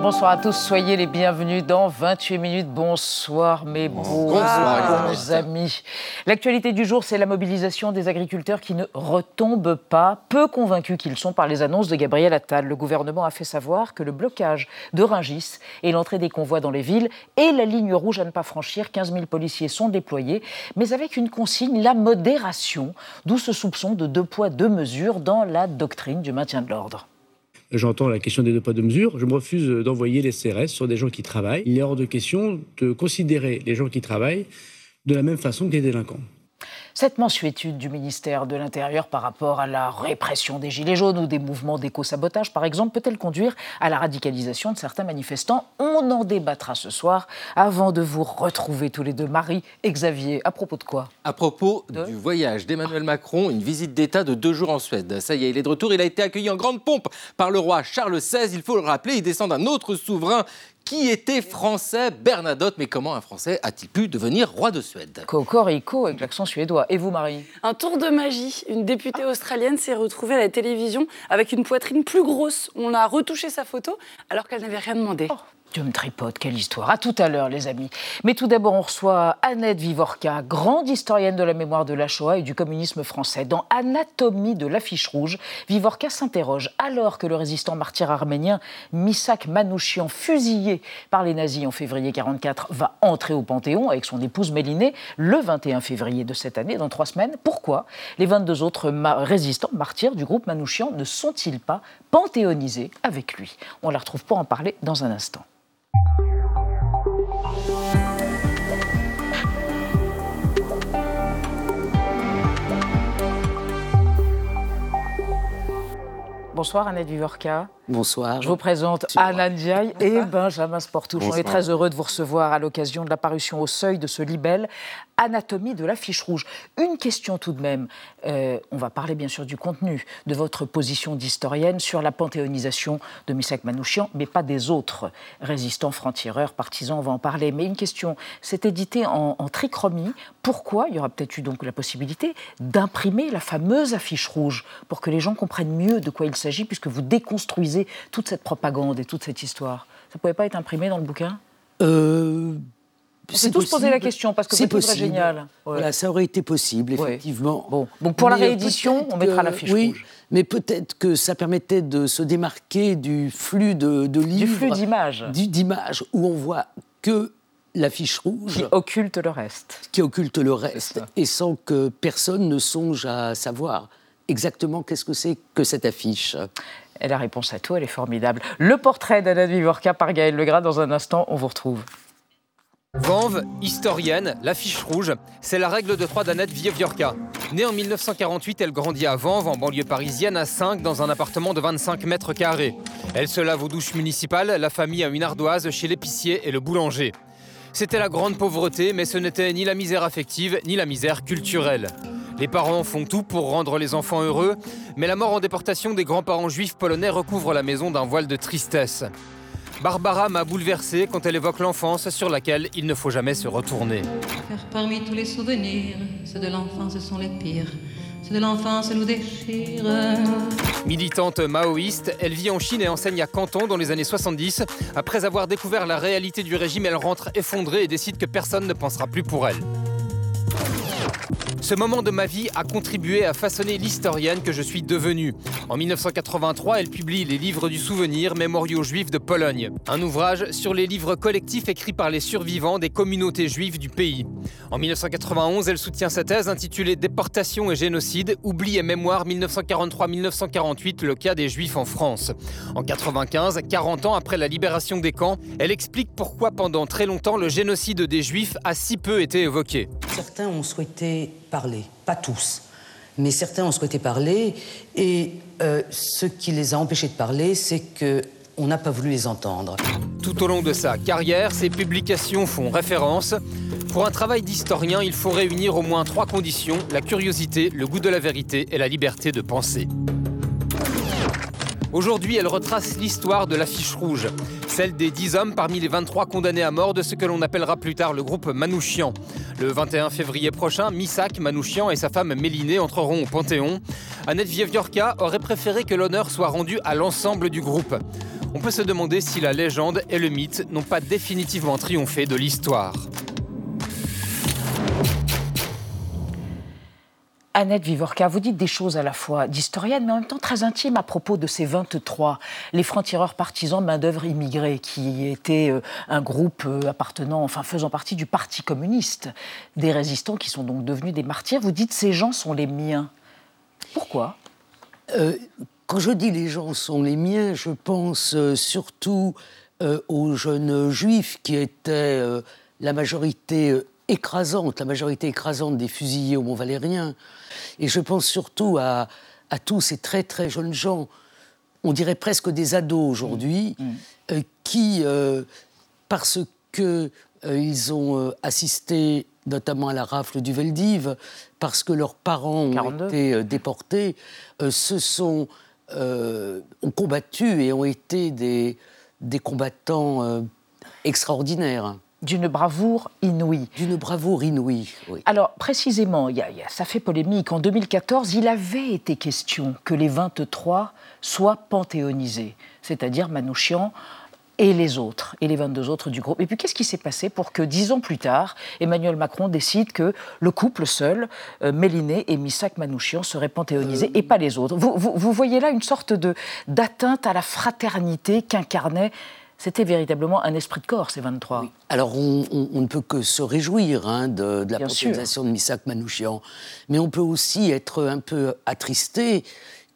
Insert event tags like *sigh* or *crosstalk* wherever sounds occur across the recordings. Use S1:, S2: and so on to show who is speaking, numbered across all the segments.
S1: Bonsoir à tous, soyez les bienvenus dans 28 minutes. Bonsoir mes beaux, amis. L'actualité du jour, c'est la mobilisation des agriculteurs qui ne retombent pas, peu convaincus qu'ils sont par les annonces de Gabriel Attal. Le gouvernement a fait savoir que le blocage de Ringis et l'entrée des convois dans les villes et la ligne rouge à ne pas franchir, 15 000 policiers sont déployés, mais avec une consigne, la modération, d'où ce soupçon de deux poids, deux mesures dans la doctrine du maintien de l'ordre.
S2: J'entends la question des deux poids deux mesures. Je me refuse d'envoyer les CRS sur des gens qui travaillent. Il est hors de question de considérer les gens qui travaillent de la même façon que les délinquants.
S1: Cette mensuétude du ministère de l'Intérieur par rapport à la répression des Gilets jaunes ou des mouvements d'éco-sabotage, par exemple, peut-elle conduire à la radicalisation de certains manifestants? On en débattra ce soir avant de vous retrouver tous les deux. Marie et Xavier, à propos de quoi?
S3: À propos
S1: De
S3: du voyage d'Emmanuel Macron, une visite d'État de deux jours en Suède. Ça y est, il est de retour. Il a été accueilli en grande pompe par le roi Charles XVI. Il faut le rappeler, il descend d'un autre souverain qui était français, Bernadotte. Mais comment un Français a-t-il pu devenir roi de Suède?
S1: Cocorico avec l'accent suédois. Et vous, Marie?
S4: Un tour de magie. Une députée australienne s'est retrouvée à la télévision avec une poitrine plus grosse. On a retouché sa photo alors qu'elle n'avait rien demandé.
S1: Dieu me tripote, quelle histoire. À tout à l'heure, les amis. Mais tout d'abord, on reçoit Annette Vivorca, grande historienne de la mémoire de la Shoah et du communisme français. Dans Anatomie de l'affiche rouge, Vivorca s'interroge alors que le résistant martyr arménien Misak Manouchian, fusillé par les nazis en février 44, va entrer au Panthéon avec son épouse Mélinée le 21 février de cette année, dans trois semaines. Pourquoi les 22 autres résistants martyrs du groupe Manouchian ne sont-ils pas panthéonisés avec lui? On la retrouve pour en parler dans un instant. Bonsoir Annette Vivorca.
S5: Bonsoir.
S1: Je vous présente Anna Ndiaye et Benjamin Sportouche. On est
S3: Bonsoir.
S1: très heureux de vous recevoir à l'occasion de l'apparition au seuil de ce libelle Anatomie de l'affiche rouge. Une question tout de même. Euh, on va parler bien sûr du contenu de votre position d'historienne sur la panthéonisation de Misak Manouchian, mais pas des autres résistants, francs-tireurs, partisans, on va en parler. Mais une question, c'est édité en, en trichromie. Pourquoi il y aura peut-être eu donc la possibilité d'imprimer la fameuse affiche rouge pour que les gens comprennent mieux de quoi il s'agit, puisque vous déconstruisez toute cette propagande et toute cette histoire Ça ne pouvait pas être imprimé dans le bouquin?
S5: Euh,
S1: On s'est tous posé la question parce que
S5: c'est
S1: génial. Ouais.
S5: Voilà, ça aurait été possible,
S1: Ouais.
S5: effectivement.
S1: Bon, donc pour la
S5: Mais,
S1: réédition, on mettra
S5: que-
S1: l'affiche
S5: oui,
S1: rouge.
S5: mais peut-être que ça permettait de se démarquer du flux de, de livres.
S1: Du flux d'images
S5: du- d'images, où on voit que l'affiche rouge
S1: qui occulte le reste.
S5: qui occulte le reste, et sans que personne ne songe à savoir exactement qu'est-ce que c'est que cette affiche.
S1: Et la réponse à tout, elle est formidable. Le portrait d'Anna Vivorca par Gaël Legras. Dans un instant, on vous retrouve.
S6: Vanve, historienne, l'affiche rouge, c'est la règle de trois d'Annette Vieviorca. Née en 1948, elle grandit à Vanves, en banlieue parisienne, à 5, dans un appartement de 25 mètres carrés. Elle se lave aux douches municipales, la famille a une ardoise chez l'épicier et le boulanger. C'était la grande pauvreté, mais ce n'était ni la misère affective, ni la misère culturelle. Les parents font tout pour rendre les enfants heureux, mais la mort en déportation des grands-parents juifs polonais recouvre la maison d'un voile de tristesse. Barbara m'a bouleversé quand elle évoque l'enfance sur laquelle il ne faut jamais se retourner.
S7: Car parmi tous les souvenirs, ceux de l'enfance sont les pires. Ceux de l'enfance nous déchirent.
S6: Militante maoïste, elle vit en Chine et enseigne à Canton dans les années 70. Après avoir découvert la réalité du régime, elle rentre effondrée et décide que personne ne pensera plus pour elle. Ce moment de ma vie a contribué à façonner l'historienne que je suis devenue. En 1983, elle publie Les Livres du Souvenir, mémoriaux juifs de Pologne, un ouvrage sur les livres collectifs écrits par les survivants des communautés juives du pays. En 1991, elle soutient sa thèse intitulée Déportation et génocide, oubli et mémoire 1943-1948, le cas des juifs en France. En 95, 40 ans après la libération des camps, elle explique pourquoi pendant très longtemps le génocide des juifs a si peu été évoqué.
S8: Certains ont souhaité parler, pas tous, mais certains ont souhaité parler, et euh, ce qui les a empêchés de parler, c'est que on n'a pas voulu les entendre.
S6: Tout au long de sa carrière, ses publications font référence. Pour un travail d'historien, il faut réunir au moins trois conditions, la curiosité, le goût de la vérité et la liberté de penser. Aujourd'hui, elle retrace l'histoire de l'affiche rouge. celle des 10 hommes parmi les 23 condamnés à mort de ce que l'on appellera plus tard le groupe Manouchian. Le 21 février prochain, Missak Manouchian et sa femme Mélinée entreront au Panthéon. Annette Vievniorka aurait préféré que l'honneur soit rendu à l'ensemble du groupe. On peut se demander si la légende et le mythe n'ont pas définitivement triomphé de l'histoire.
S1: Annette Vivorca, vous dites des choses à la fois d'historienne, mais en même temps très intimes à propos de ces 23, les francs-tireurs partisans main-d'œuvre immigrés, qui étaient euh, un groupe euh, appartenant, enfin faisant partie du Parti communiste, des résistants qui sont donc devenus des martyrs. Vous dites ces gens sont les miens. Pourquoi?
S5: Euh, Quand je dis les gens sont les miens, je pense surtout aux jeunes juifs qui étaient la majorité écrasante, la majorité écrasante des fusillés au Mont-Valérien. Et je pense surtout à, tous ces très très jeunes gens, on dirait presque des ados aujourd'hui, mm. Mm. Euh, qui, euh, parce qu'ils euh, ont assisté notamment à la rafle du Veldiv, parce que leurs parents ont été déportés, se sont ont combattu et ont été des, des combattants extraordinaires.
S1: D'une bravoure inouïe.
S5: D'une bravoure inouïe, oui.
S1: Alors, précisément, ça fait polémique. En 2014, il avait été question que les 23 soient panthéonisés, c'est-à-dire Manouchian et les autres, et les 22 autres du groupe. Et puis, qu'est-ce qui s'est passé pour que, dix ans plus tard, Emmanuel Macron décide que le couple seul, euh, Méliné et Missak Manouchian, seraient panthéonisés et pas les autres? Vous, vous voyez là une sorte d'atteinte à la fraternité qu'incarnait c'était véritablement un esprit de corps, ces 23.
S5: Alors, on, ne peut que se réjouir hein, de, la proposition de Missak Manouchian, mais on peut aussi être un peu attristé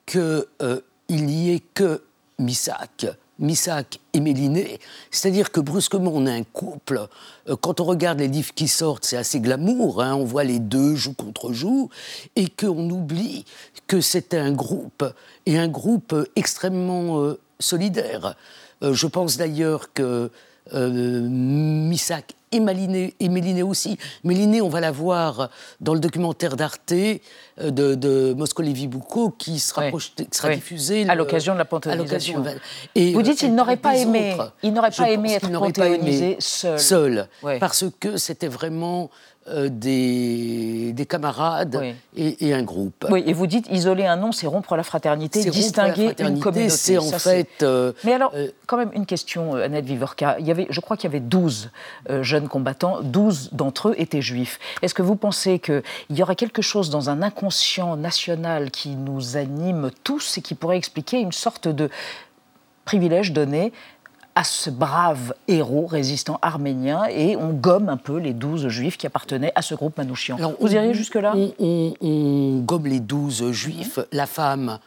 S5: qu'il euh, n'y ait que Missak. Missak et Méliné. C'est-à-dire que brusquement, on a un couple. Euh, quand on regarde les livres qui sortent, c'est assez glamour. Hein, on voit les deux joue contre joue. Et qu'on oublie que c'était un groupe, et un groupe extrêmement euh, solidaire. Euh, je pense d'ailleurs que euh, Missak et Maliné, et Méliné aussi. Méliné, on va la voir dans le documentaire d'Arte euh, de, de Moscow-Lévy qui sera, sera diffusé
S1: à l'occasion de la panthéonisation. Et, Vous dites qu'il n'aurait pas aimé, il n'aurait pas aimé être panthéonisé seul.
S5: Seul, parce que c'était vraiment euh, des, des, camarades et, un groupe.
S1: Oui, et vous dites isoler un nom, c'est rompre la fraternité, distinguer une communauté.
S5: C'est en fait. Euh,
S1: Mais alors, euh, quand même une question, Annette Vivorca. Il y avait, je crois qu'il y avait 12 jeunes combattants, 12 d'entre eux étaient juifs. Est-ce que vous pensez qu'il y aurait quelque chose dans un inconscient national qui nous anime tous et qui pourrait expliquer une sorte de privilège donné à ce brave héros résistant arménien et on gomme un peu les douze juifs qui appartenaient à ce groupe Manouchian? Vous iriez jusque-là?
S5: on, gomme les douze juifs, la femme.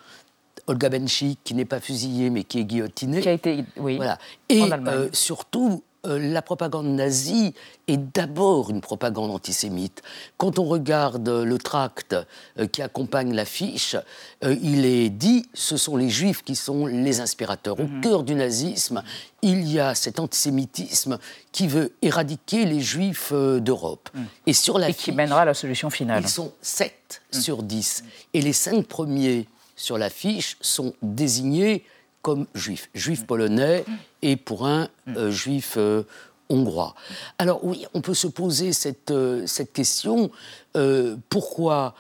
S5: Olga Benchik, qui n'est pas fusillée mais qui est guillotinée.
S1: Qui a été, oui,
S5: voilà. Et euh, surtout, euh, la propagande nazie est d'abord une propagande antisémite. Quand on regarde le tract euh, qui accompagne l'affiche, euh, il est dit ce sont les juifs qui sont les inspirateurs. Au mhm. cœur du nazisme, il y a cet antisémitisme qui veut éradiquer les juifs d'Europe.
S1: Mhm. Et sur la qui mènera à la solution finale.
S5: Ils sont 7 mhm. sur 10. Et les cinq premiers sur l'affiche sont désignés comme juif, juif polonais et pour un euh, juif euh, hongrois. Alors oui, on peut se poser cette, euh, cette question, pourquoi,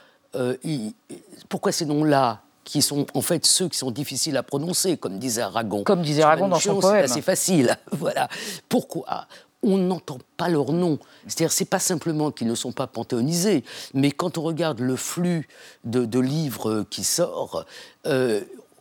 S5: pourquoi ces noms-là qui sont en fait ceux qui sont difficiles à prononcer, comme disait Aragon.
S1: Comme disait Aragon dans son poème.
S5: C'est facile, *laughs* voilà. Pourquoi on n'entend pas leur nom? C'est-à-dire, c'est pas simplement qu'ils ne sont pas panthéonisés, mais quand on regarde le flux de, livres qui sort,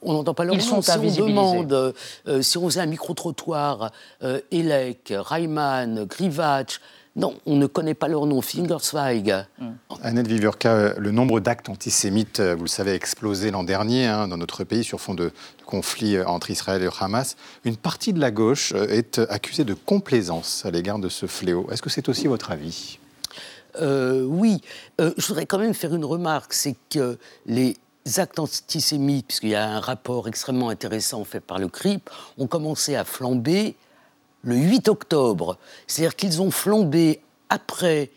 S5: on n'entend pas leur
S1: Ils
S5: nom.
S1: Sont si on demande,
S5: euh, si on faisait un micro-trottoir, euh, Elek, Reimann, Grivach, non, on ne connaît pas leur nom. Fingersweig.
S9: Mm. Annette Viviurka, le nombre d'actes antisémites, euh, vous le savez, a explosé l'an dernier hein, dans notre pays sur fond de, conflit entre Israël et le Hamas. Une partie de la gauche est accusée de complaisance à l'égard de ce fléau. Est-ce que c'est aussi votre avis?
S5: Oui, je voudrais quand même faire une remarque, c'est que les actes antisémites, puisqu'il y a un rapport extrêmement intéressant fait par le CRIP, ont commencé à flamber le 8 octobre. C'est-à-dire qu'ils ont flambé après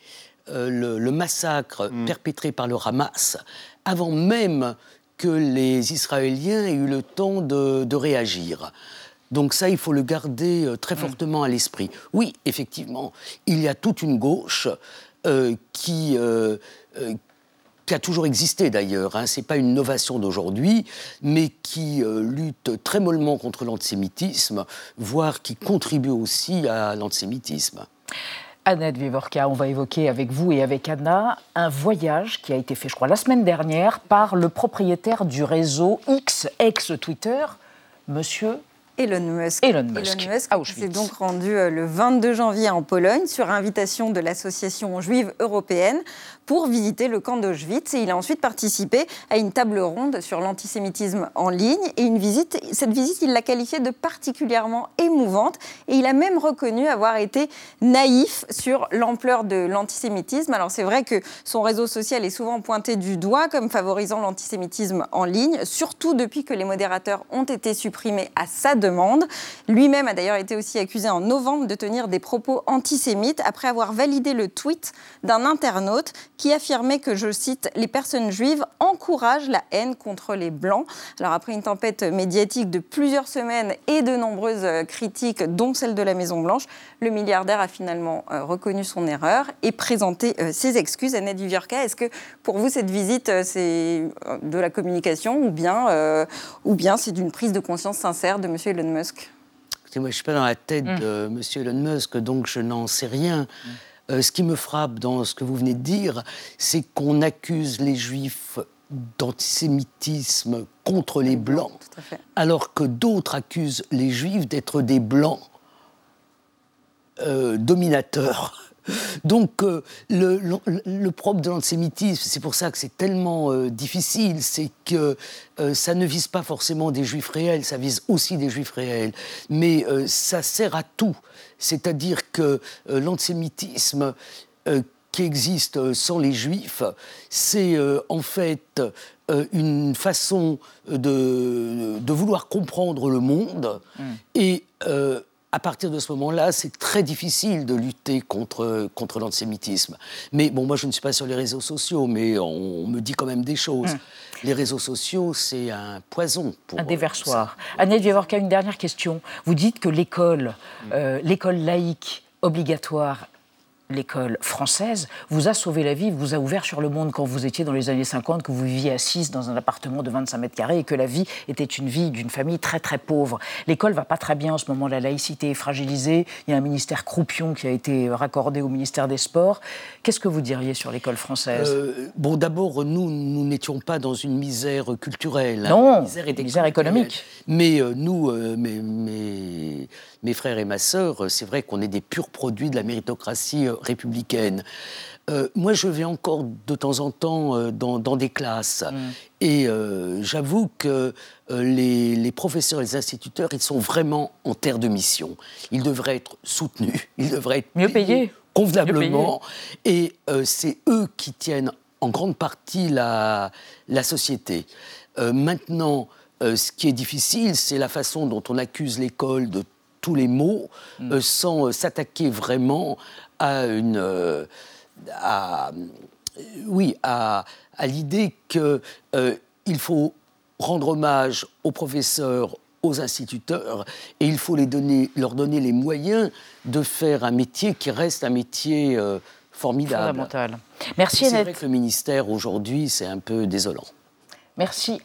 S5: euh, le, massacre mm. perpétré par le Hamas, avant même que les Israéliens aient eu le temps de, réagir. Donc ça, il faut le garder euh, très mm. fortement à l'esprit. Oui, effectivement, il y a toute une gauche euh, qui, qui a toujours existé d'ailleurs, hein. ce n'est pas une novation d'aujourd'hui, mais qui lutte très mollement contre l'antisémitisme, voire qui contribue aussi à l'antisémitisme.
S1: Annette Vivorka, on va évoquer avec vous et avec Anna un voyage qui a été fait, je crois, la semaine dernière par le propriétaire du réseau X, ex-Twitter, monsieur
S10: Elon Musk.
S1: Elon Musk. Elon Musk
S10: s'est donc rendu euh, le 22 janvier en Pologne sur invitation de l'association juive européenne pour visiter le camp d'Auschwitz. Il a ensuite participé à une table ronde sur l'antisémitisme en ligne. Et une visite, cette visite, il l'a qualifiée de particulièrement émouvante. Et il a même reconnu avoir été naïf sur l'ampleur de l'antisémitisme. Alors c'est vrai que son réseau social est souvent pointé du doigt comme favorisant l'antisémitisme en ligne, surtout depuis que les modérateurs ont été supprimés à sa demande. Lui-même a d'ailleurs été aussi accusé en novembre de tenir des propos antisémites après avoir validé le tweet d'un internaute qui affirmait que, je cite, les personnes juives encouragent la haine contre les blancs. Alors après une tempête médiatique de plusieurs semaines et de nombreuses euh, critiques, dont celle de la Maison Blanche, le milliardaire a finalement euh, reconnu son erreur et présenté euh, ses excuses. Annette Viviorca, est-ce que pour vous cette visite c'est de la communication ou bien, ou bien c'est d'une prise de conscience sincère de M. Elon Musk?
S5: Moi, je ne suis pas dans la tête mmh. de M. Elon Musk, donc je n'en sais rien. Mmh. Euh, ce qui me frappe dans ce que vous venez de dire, c'est qu'on accuse les juifs d'antisémitisme contre les blancs, alors que d'autres accusent les juifs d'être des blancs euh, dominateurs. Donc euh, le, propre de l'antisémitisme, c'est pour ça que c'est tellement euh, difficile, c'est que euh, ça ne vise pas forcément des juifs réels, ça vise aussi des juifs réels, mais ça sert à tout. C'est-à-dire que l'antisémitisme qui existe sans les juifs, c'est en fait une façon de, de, vouloir comprendre le monde mmh. et à partir de ce moment-là, c'est très difficile de lutter contre, contre l'antisémitisme. Mais bon, moi, je ne suis pas sur les réseaux sociaux, mais on, me dit quand même des choses. Hum. Les réseaux sociaux, c'est un poison pour.
S1: Un déversoir. Annette Viavorka, une dernière question. Vous dites que l'école, hum. euh, l'école laïque obligatoire l'école française vous a sauvé la vie, vous a ouvert sur le monde quand vous étiez dans les années 50, que vous viviez assise dans un appartement de 25 mètres carrés et que la vie était une vie d'une famille très très pauvre. L'école va pas très bien en ce moment, la laïcité est fragilisée, il y a un ministère croupion qui a été raccordé au ministère des Sports. Qu'est-ce que vous diriez sur l'école française?
S5: Euh, Bon, d'abord, nous, nous n'étions pas dans une misère culturelle.
S1: Hein. Non, une misère, économique.
S5: Mais euh, nous, euh, mes, mes, frères et ma sœur, c'est vrai qu'on est des purs produits de la méritocratie républicaine. Euh, moi, je vais encore de temps en temps euh, dans, des classes. Mm. Et euh, j'avoue que les, professeurs et les instituteurs, ils sont vraiment en terre de mission. Ils devraient être soutenus, *laughs* ils devraient être
S1: mieux payés,
S5: convenablement. Et c'est eux qui tiennent en grande partie la, la société. maintenant, ce qui est difficile, c'est la façon dont on accuse l'école de tous les maux mm. sans s'attaquer vraiment à une. Euh, oui, à, l'idée qu'il euh, faut rendre hommage aux professeurs, aux instituteurs, et il faut les donner, leur donner les moyens de faire un métier qui reste un métier euh, formidable.
S1: Fondamental. Merci
S5: C'est vrai que le ministère aujourd'hui, c'est un peu désolant.
S1: Merci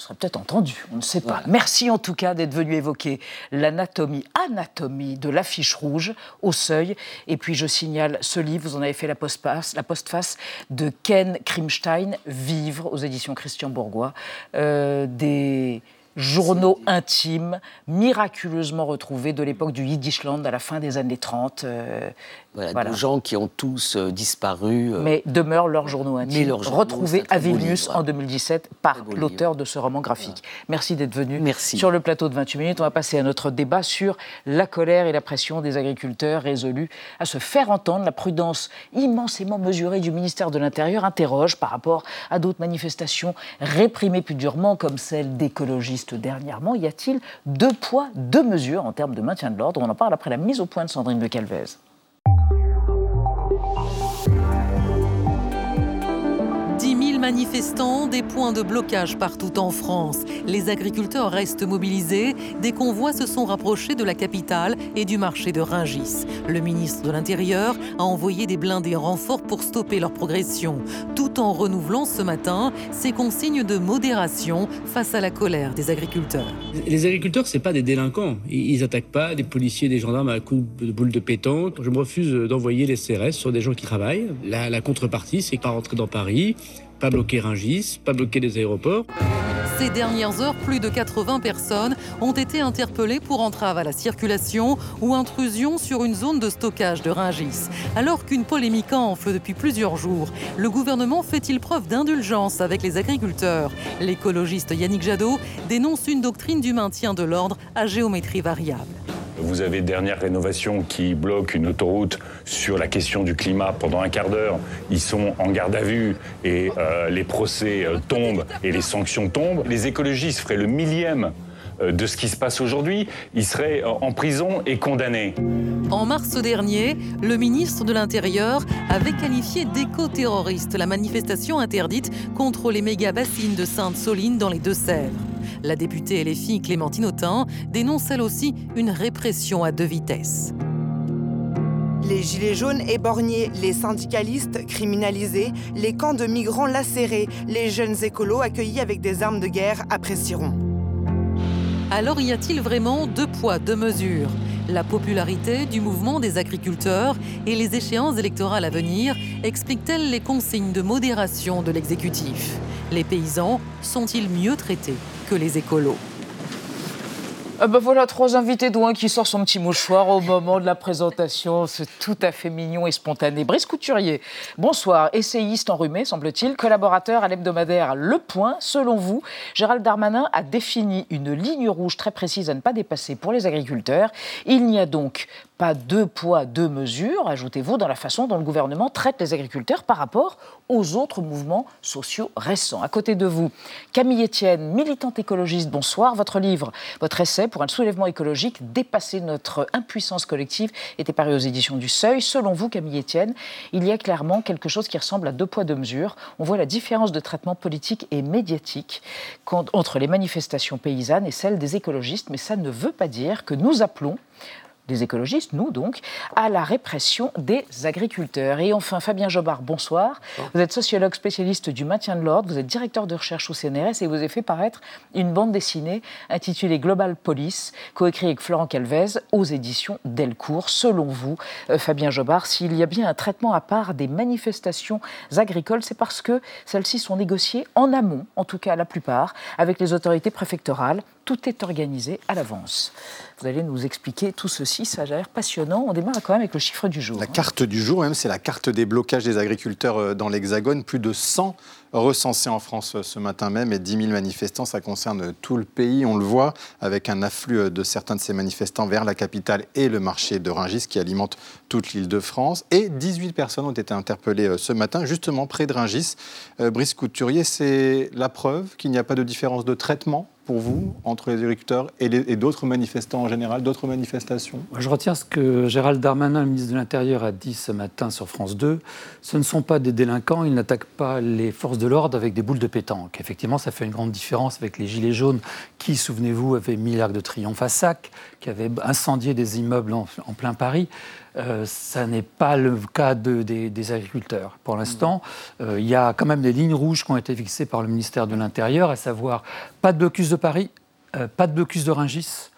S1: serez peut-être entendu, on ne sait pas. Merci en tout cas d'être venu évoquer l'anatomie, anatomie de l'affiche rouge au seuil. Et puis je signale ce livre, vous en avez fait la postface, la postface de Ken Krimstein, Vivre aux éditions Christian Bourgois. Euh, des journaux intimes miraculeusement retrouvés de l'époque du Yiddishland à la fin des années 30.
S5: Voilà, Des gens qui ont tous euh, disparu.
S1: Euh, mais demeurent leurs journaux intimes, retrouvés à Vilnius en 2017 par l'auteur de ce roman graphique. Merci d'être venu
S5: Merci.
S1: sur le plateau de 28 minutes. On va passer à notre débat sur la colère et la pression des agriculteurs résolus à se faire entendre. La prudence immensément mesurée du ministère de l'Intérieur interroge par rapport à d'autres manifestations réprimées plus durement, comme celle d'écologistes dernièrement. Y a-t-il deux poids, deux mesures en termes de maintien de l'ordre? On en parle après la mise au point de Sandrine de Calvez.
S11: Manifestants, des points de blocage partout en France. Les agriculteurs restent mobilisés. Des convois se sont rapprochés de la capitale et du marché de Ringis. Le ministre de l'Intérieur a envoyé des blindés renforts pour stopper leur progression, tout en renouvelant ce matin ses consignes de modération face à la colère des agriculteurs.
S2: Les agriculteurs, c'est pas des délinquants. Ils attaquent pas des policiers, des gendarmes à coups de boules de pétanque. Je me refuse d'envoyer les CRS sur des gens qui travaillent. La, contrepartie, c'est pas dans Paris, pas bloquer Ringis, pas bloquer les aéroports.
S11: Ces dernières heures, plus de 80 personnes ont été interpellées pour entrave à la circulation ou intrusion sur une zone de stockage de Ringis. Alors qu'une polémique enfle depuis plusieurs jours, le gouvernement fait-il preuve d'indulgence avec les agriculteurs? L'écologiste Yannick Jadot dénonce une doctrine du maintien de l'ordre à géométrie variable.
S12: Vous avez dernière rénovation qui bloque une autoroute sur la question du climat pendant un quart d'heure. Ils sont en garde à vue et euh, les procès euh, tombent et les sanctions tombent. Les écologistes feraient le millième euh, de ce qui se passe aujourd'hui, ils seraient en prison et condamnés.
S11: En mars dernier, le ministre de l'Intérieur avait qualifié d'éco-terroriste la manifestation interdite contre les méga-bassines de Sainte-Soline dans les Deux-Sèvres. La députée LFI Clémentine Autain dénonce elle aussi une répression à deux vitesses.
S13: Les gilets jaunes éborgnés, les syndicalistes criminalisés, les camps de migrants lacérés, les jeunes écolos accueillis avec des armes de guerre apprécieront.
S11: Alors y a-t-il vraiment deux poids, deux mesures? La popularité du mouvement des agriculteurs et les échéances électorales à venir expliquent-elles les consignes de modération de l'exécutif? Les paysans sont-ils mieux traités? Que les écolos.
S1: Ah bah voilà, trois invités, dont qui sort son petit mouchoir au moment de la présentation. C'est tout à fait mignon et spontané. Brice Couturier, bonsoir. Essayiste enrhumé, semble-t-il, collaborateur à l'hebdomadaire Le Point. Selon vous, Gérald Darmanin a défini une ligne rouge très précise à ne pas dépasser pour les agriculteurs. Il n'y a donc pas deux poids, deux mesures, ajoutez-vous, dans la façon dont le gouvernement traite les agriculteurs par rapport aux autres mouvements sociaux récents. À côté de vous, Camille Etienne, militante écologiste, bonsoir. Votre livre, votre essai pour un soulèvement écologique, Dépasser notre impuissance collective, était paru aux éditions du Seuil. Selon vous, Camille Etienne, il y a clairement quelque chose qui ressemble à deux poids, deux mesures. On voit la différence de traitement politique et médiatique entre les manifestations paysannes et celles des écologistes, mais ça ne veut pas dire que nous appelons des écologistes, nous donc, à la répression des agriculteurs. Et enfin, Fabien Jobard, bonsoir. Vous êtes sociologue spécialiste du maintien de l'ordre, vous êtes directeur de recherche au CNRS et vous avez fait paraître une bande dessinée intitulée Global Police, coécrite avec Florent Calvez aux éditions Delcourt. Selon vous, euh, Fabien Jobard, s'il y a bien un traitement à part des manifestations agricoles, c'est parce que celles-ci sont négociées en amont, en tout cas la plupart, avec les autorités préfectorales. Tout est organisé à l'avance. Vous allez nous expliquer tout ceci, ça a l'air passionnant. On démarre quand même avec le chiffre du jour.
S9: La carte du jour, même, c'est la carte des blocages des agriculteurs euh, dans l'Hexagone. Plus de 100 recensés en France euh, ce matin même et 10 000 manifestants. Ça concerne tout le pays, on le voit, avec un afflux euh, de certains de ces manifestants vers la capitale et le marché de Rungis qui alimente toute l'île de France. Et 18 personnes ont été interpellées ce matin, justement près de Rungis. Brice Couturier, c'est la preuve qu'il n'y a pas de différence de traitement pour vous entre les agriculteurs et, d'autres manifestants en général, d'autres manifestations?
S14: Je retiens ce que Gérald Darmanin, le ministre de l'Intérieur, a dit ce matin sur France 2. Ce ne sont pas des délinquants, ils n'attaquent pas les forces de l'ordre avec des boules de pétanque. Effectivement, ça fait une grande différence avec les Gilets jaunes qui, souvenez-vous, avaient mis l'arc de triomphe à sac, qui avaient incendié des immeubles en plein Paris. Euh, ça n'est pas le cas des, agriculteurs. Pour l'instant, euh, il y a quand même des lignes rouges qui ont été fixées par le ministère de l'Intérieur, à savoir pas de blocus de Paris, euh, pas de blocus de Rungis,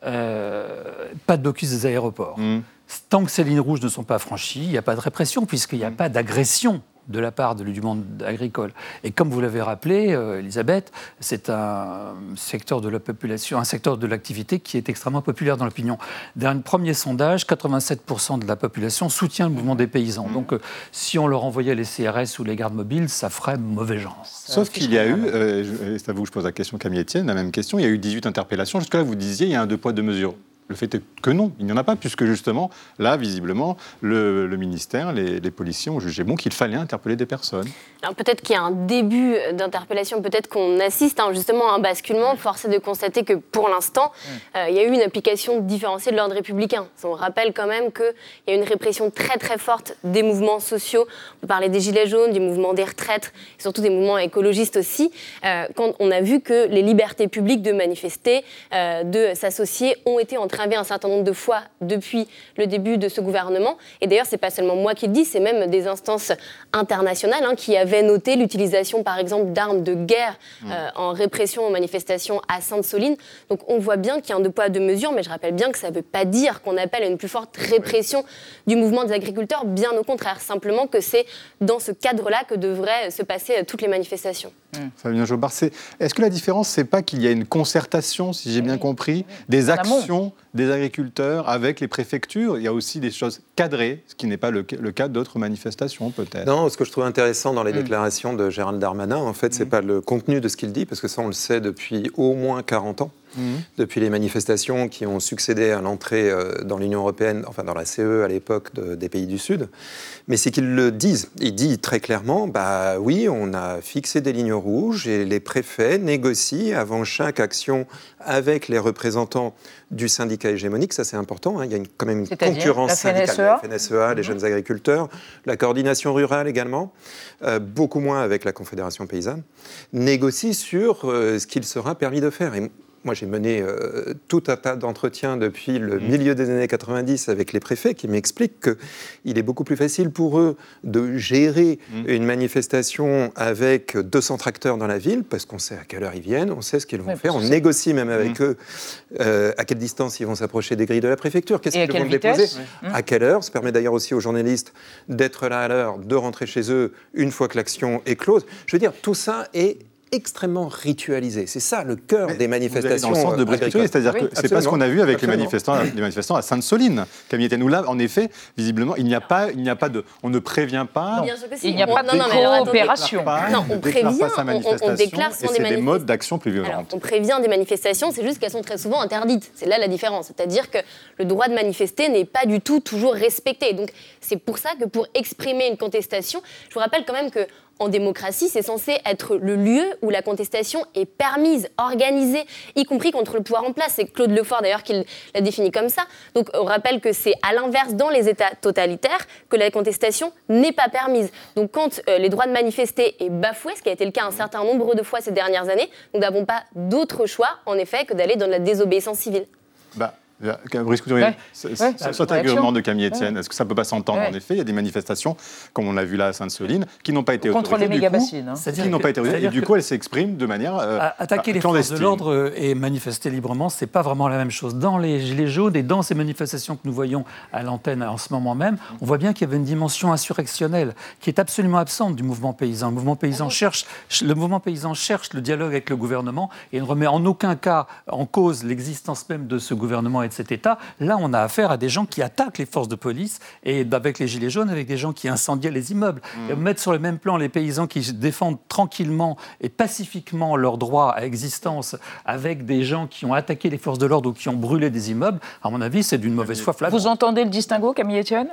S14: pas de blocus des aéroports. Mmh. Tant que ces lignes rouges ne sont pas franchies, il n'y a pas de répression, puisqu'il n'y a mmh. pas d'agression de la part du monde agricole. Et comme vous l'avez rappelé, euh, Elisabeth, c'est un secteur de la population, un secteur de l'activité qui est extrêmement populaire dans l'opinion. Dans un premier sondage, 87% de la population soutient le mouvement des paysans. Donc, euh, si on leur envoyait les CRS ou les gardes mobiles, ça ferait mauvais genre.
S9: Sauf qu'il y a eu, euh, c'est à vous que je pose la question, Camille Etienne, la même question, il y a eu 18 interpellations. Jusque-là, vous disiez, il y a un deux poids, deux mesures. Le fait est que non, il n'y en a pas, puisque justement, là, visiblement, le, ministère, les, policiers ont jugé bon qu'il fallait interpeller des personnes.
S15: Alors peut-être qu'il y a un début d'interpellation, peut-être qu'on assiste hein, justement à un basculement. Force est de constater que pour l'instant, euh, il y a eu une application différenciée de l'ordre républicain. On rappelle quand même qu'il y a une répression très très forte des mouvements sociaux. On parler des Gilets jaunes, du mouvement des retraites, et surtout des mouvements écologistes aussi. Euh, quand on a vu que les libertés publiques de manifester, euh, de s'associer, ont été un certain nombre de fois depuis le début de ce gouvernement. Et d'ailleurs, c'est pas seulement moi qui le dis, c'est même des instances internationales hein, qui avaient noté l'utilisation, par exemple, d'armes de guerre mmh. euh, en répression aux manifestations à Sainte-Soline. Donc on voit bien qu'il y a un deux poids deux mesures, mais je rappelle bien que ça ne veut pas dire qu'on appelle à une plus forte répression du mouvement des agriculteurs. Bien au contraire, simplement que c'est dans ce cadre-là que devraient se passer euh, toutes les manifestations.
S9: Fabien Jobard, est-ce que la différence, c'est pas qu'il y a une concertation, si j'ai bien compris, des actions des agriculteurs avec les préfectures? Il y a aussi des choses cadrées, ce qui n'est pas le, cas d'autres manifestations, peut-être.
S16: Non, ce que je trouve intéressant dans les mmh. déclarations de Gérald Darmanin, en fait, c'est n'est mmh. pas le contenu de ce qu'il dit, parce que ça, on le sait depuis au moins 40 ans. Mhm. depuis les manifestations qui ont succédé à l'entrée euh, dans l'Union européenne, enfin dans la CE à l'époque des pays du Sud. Mais c'est qu'ils le disent. Ils disent très clairement, bah oui, on a fixé des lignes rouges et les préfets négocient avant chaque action avec les représentants du syndicat hégémonique, ça c'est important, hein. il y a quand même une concurrence syndicale, la FNSEA, les mhm. jeunes agriculteurs, la coordination rurale également, euh, beaucoup moins avec la Confédération paysanne, négocient sur euh, ce qu'il sera permis de faire. Moi, j'ai mené euh, tout un tas d'entretiens depuis le mmh. milieu des années 90 avec les préfets qui m'expliquent qu'il est beaucoup plus facile pour eux de gérer mmh. une manifestation avec 200 tracteurs dans la ville, parce qu'on sait à quelle heure ils viennent, on sait ce qu'ils vont faire, on négocie même avec mmh. eux euh, à quelle distance ils vont s'approcher des grilles de la préfecture, qu'est-ce qu'ils vont déposer, à quelle heure. Ça permet d'ailleurs aussi aux journalistes d'être là à l'heure, de rentrer chez eux une fois que l'action est close. Je veux dire, tout ça est extrêmement ritualisé. C'est ça le cœur des manifestations.
S9: Dans le sens de euh, c'est-à-dire que c'est pas ce qu'on a vu avec les manifestants, les *laughs* manifestants à Sainte-Soline. Camille nous là, en effet, visiblement, il n'y a pas, il n'y a pas de, on ne prévient pas.
S1: Il n'y a pas de coopération.
S15: Non, on prévient, on, déclare
S9: sans des, des modes d'action plus violents.
S15: on prévient des manifestations, c'est juste qu'elles sont très souvent interdites. C'est là la différence. C'est-à-dire que le droit de manifester n'est pas du tout toujours respecté. Donc c'est pour ça que pour exprimer une contestation, je vous rappelle quand même que en démocratie, c'est censé être le lieu où la contestation est permise, organisée, y compris contre le pouvoir en place. C'est Claude Lefort d'ailleurs qui l'a défini comme ça. Donc on rappelle que c'est à l'inverse dans les États totalitaires que la contestation n'est pas permise. Donc quand euh, les droits de manifester est bafoué, ce qui a été le cas un certain nombre de fois ces dernières années, nous n'avons pas d'autre choix en effet que d'aller dans la désobéissance civile.
S9: Bah. Brice Couturier, soit argument de Camille Etienne, est-ce que ça ne peut pas s'entendre En effet, il y a des manifestations, comme on l'a vu là à Sainte-Soline, qui n'ont pas été
S1: Contre
S9: autorisées.
S1: Contre les méga-bassines.
S9: Hein. Qui n'ont pas été autorisées. Et du coup, elles s'expriment de manière. Euh,
S14: attaquer les forces de l'ordre euh, et manifester librement, ce n'est pas vraiment la même chose. Dans les Gilets jaunes et dans ces manifestations que nous voyons à l'antenne en ce moment même, on voit bien qu'il y avait une dimension insurrectionnelle qui est absolument absente du mouvement paysan. Le mouvement paysan cherche, le mouvement paysan cherche le dialogue avec le gouvernement et ne remet en aucun cas en cause l'existence même de ce gouvernement et de cet État. Là, on a affaire à des gens qui attaquent les forces de police et avec les gilets jaunes, avec des gens qui incendiaient les immeubles. Mmh. mettre sur le même plan les paysans qui défendent tranquillement et pacifiquement leur droit à existence avec des gens qui ont attaqué les forces de l'ordre ou qui ont brûlé des immeubles, à mon avis, c'est d'une mauvaise foi flagrante.
S1: Vous entendez le distinguo, Camille Etienne?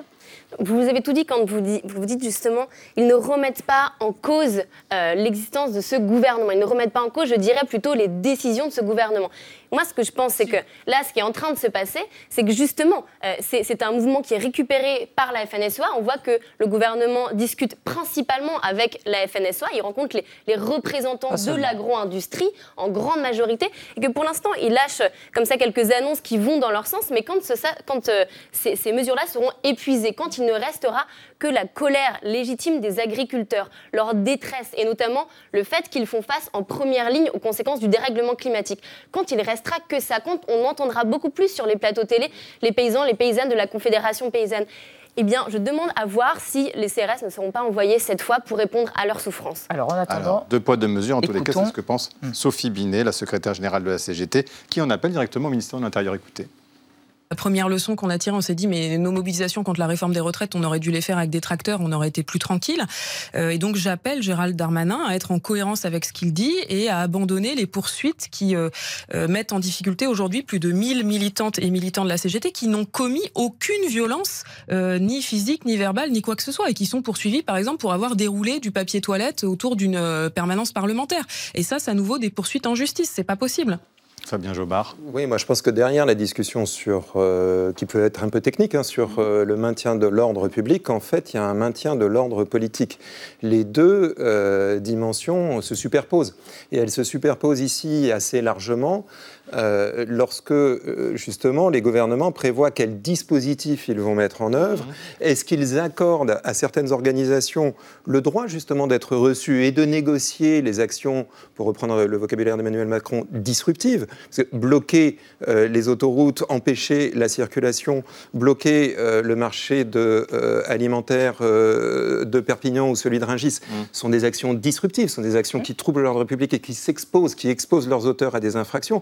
S15: Vous avez tout dit quand vous, vous dites justement, ils ne remettent pas en cause euh, l'existence de ce gouvernement. Ils ne remettent pas en cause, je dirais plutôt, les décisions de ce gouvernement. Moi, ce que je pense, c'est que là, ce qui est en train de se passer, c'est que justement, euh, c'est un mouvement qui est récupéré par la FNSEA. On voit que le gouvernement discute principalement avec la FNSEA. Il rencontre les, représentants de l'agro-industrie en grande majorité. Et que pour l'instant, il lâche comme ça quelques annonces qui vont dans leur sens. Mais quand, quand euh, ces, ces mesures-là seront épuisées, quand il ne restera que la colère légitime des agriculteurs, leur détresse et notamment le fait qu'ils font face en première ligne aux conséquences du dérèglement climatique. Quand il restera que ça compte, on entendra beaucoup plus sur les plateaux télé les paysans, les paysannes de la Confédération paysanne. Eh bien, je demande à voir si les CRS ne seront pas envoyés cette fois pour répondre à leurs souffrances.
S1: Alors, en attendant.
S9: deux poids, deux mesures. En tous les cas, c'est ce que pense hmm. Sophie Binet, la secrétaire générale de la CGT, qui en appelle directement au ministère de l'Intérieur. Écoutez.
S17: La première leçon qu'on a tirée, on s'est dit, mais nos mobilisations contre la réforme des retraites, on aurait dû les faire avec des tracteurs, on aurait été plus tranquille. Euh, et donc j'appelle Gérald Darmanin à être en cohérence avec ce qu'il dit et à abandonner les poursuites qui euh, euh, mettent en difficulté aujourd'hui plus de 1000 militantes et militants de la CGT qui n'ont commis aucune violence, ni physique, ni verbale, ni quoi que ce soit, et qui sont poursuivis, par exemple, pour avoir déroulé du papier toilette autour d'une permanence parlementaire. Et ça, ça nous vaut des poursuites en justice. C'est pas possible.
S9: Fabien Jobard.
S16: Oui, moi je pense que derrière la discussion sur, euh, qui peut être un peu technique, hein, sur euh, le maintien de l'ordre public, en fait, il y a un maintien de l'ordre politique. Les deux euh, dimensions se superposent. Et elles se superposent ici assez largement euh, lorsque euh, justement les gouvernements prévoient quels dispositifs ils vont mettre en œuvre. Mhm. Est-ce qu'ils accordent à certaines organisations le droit justement d'être reçus et de négocier les actions, pour reprendre le vocabulaire d'Emmanuel Macron, disruptives? Parce que bloquer euh, les autoroutes, empêcher la circulation, bloquer le marché de, alimentaire de Perpignan ou celui de Rungis mhm. sont des actions disruptives, sont des actions qui troublent l'ordre public et qui s'exposent, qui exposent leurs auteurs à des infractions.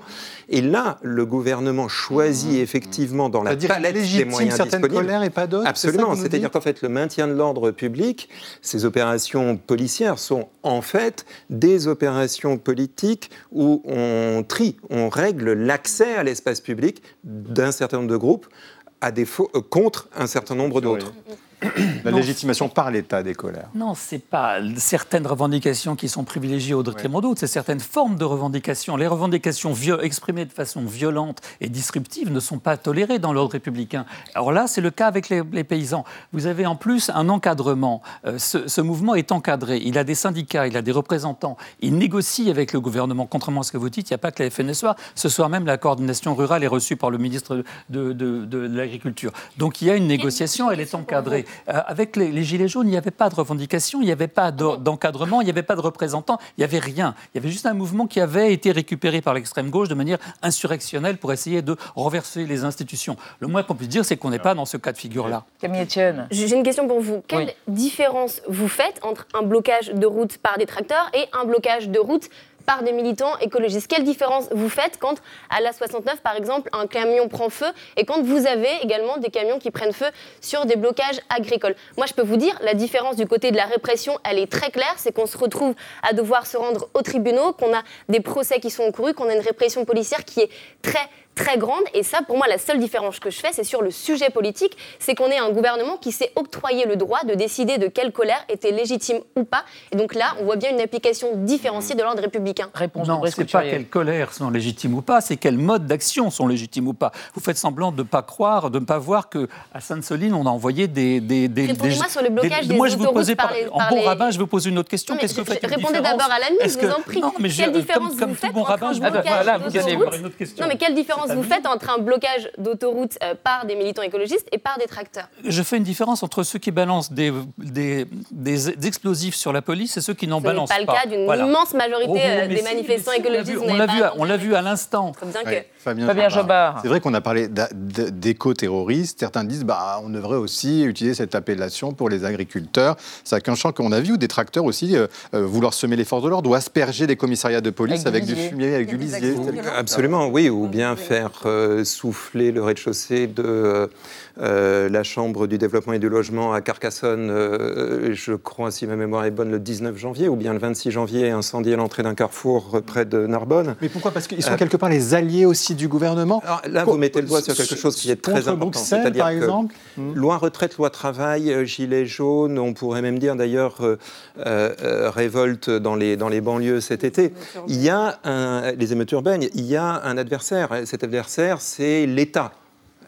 S16: Et là, le gouvernement choisit mmh. effectivement dans la palette des moyens
S9: colères et pas d'autres
S16: Absolument. C'est-à-dire qu'en fait, le maintien de l'ordre public, ces opérations policières sont en fait des opérations politiques où on trie, on règle l'accès à l'espace public d'un certain nombre de groupes à défaut, euh, contre un certain nombre d'autres.
S9: La légitimation par l'État des colères.
S14: Non, ce n'est pas certaines revendications qui sont privilégiées au détriment d'autres, c'est certaines formes de revendications. Les revendications exprimées de façon violente et disruptive ne sont pas tolérées dans l'ordre républicain. Alors là, c'est le cas avec les, paysans. Vous avez en plus un encadrement. Euh, ce, mouvement est encadré. Il a des syndicats, il a des représentants. Il négocie avec le gouvernement. Contrairement à ce que vous dites, il n'y a pas que la FNSEA. Ce soir même, la coordination rurale est reçue par le ministre de, de l'Agriculture. Donc il y a une négociation, elle est encadrée. Euh, avec les, Gilets jaunes, il n'y avait pas de revendication, il n'y avait pas d'encadrement, il n'y avait pas de représentants, il n'y avait rien. Il y avait juste un mouvement qui avait été récupéré par l'extrême gauche de manière insurrectionnelle pour essayer de renverser les institutions. Le moins qu'on puisse dire, c'est qu'on n'est pas dans ce cas de figure-là.
S1: Camille Etienne.
S15: J'ai une question pour vous. Quelle différence vous faites entre un blocage de route par des tracteurs et un blocage de route par des militants écologistes. Quelle différence vous faites quand, à la 69, par exemple, un camion prend feu et quand vous avez également des camions qui prennent feu sur des blocages agricoles? Moi, je peux vous dire, la différence du côté de la répression, elle est très claire, c'est qu'on se retrouve à devoir se rendre aux tribunaux, qu'on a des procès qui sont encourus, qu'on a une répression policière qui est très très grande. Et ça, pour moi, la seule différence que je fais, c'est sur le sujet politique, c'est qu'on est un gouvernement qui s'est octroyé le droit de décider de quelle colère était légitime ou pas. Et donc là, on voit bien une application différenciée de l'ordre républicain.
S14: Réponse non, c'est pas quelles colères sont légitimes ou pas, c'est quels modes d'action sont légitimes ou pas. Vous faites semblant de ne pas croire, de ne pas voir que à Sainte-Soline, on a envoyé des... des, des
S15: Répondez-moi sur le blocage des,
S14: moi, je
S15: vous
S14: posais
S15: par, les,
S14: En bon rabbin, je vous pose une autre question.
S15: Qu'est-ce que vous faites Répondez d'abord à la mise, je vous en prie. Non, mais quelle différence vous faites entre un blocage Non, mais quelle différence vous faites entre un blocage d'autoroute euh, par des militants écologistes et par des tracteurs.
S14: Je fais une différence entre ceux qui balancent des, des, des, explosifs sur la police et ceux qui n'en balancent pas.
S15: Ce n'est pas le cas d'une immense majorité euh, des manifestants écologistes.
S14: On l'a vu, on l'a vu à l'instant.
S1: Fabien, Jobard.
S9: C'est vrai qu'on a parlé d'éco-terroristes. Certains disent bah, on devrait aussi utiliser cette appellation pour les agriculteurs. C'est un champ qu'on a vu où des tracteurs aussi euh, vouloir semer les forces de l'ordre ou asperger des commissariats de police avec, du fumier, avec du lisier.
S16: Absolument, oui, ou bien faire souffler le rez-de-chaussée de euh, euh, la Chambre du développement et du logement à Carcassonne, euh, je crois, si ma mémoire est bonne, le 19 janvier, ou bien le 26 janvier, incendié l'entrée d'un carrefour près de Narbonne.
S9: Mais pourquoi? Parce qu'ils sont quelque part les alliés aussi du gouvernement?
S16: là, vous mettez le doigt sur quelque chose qui est très important.
S9: C'est-à-dire que exemple?
S16: Hmm. loi retraite, loi travail, gilets jaunes, on pourrait même dire d'ailleurs révolte dans les, dans les banlieues cet été. Il y a un, les émeutes urbaines, il y a un adversaire. Adversaire, c'est l'État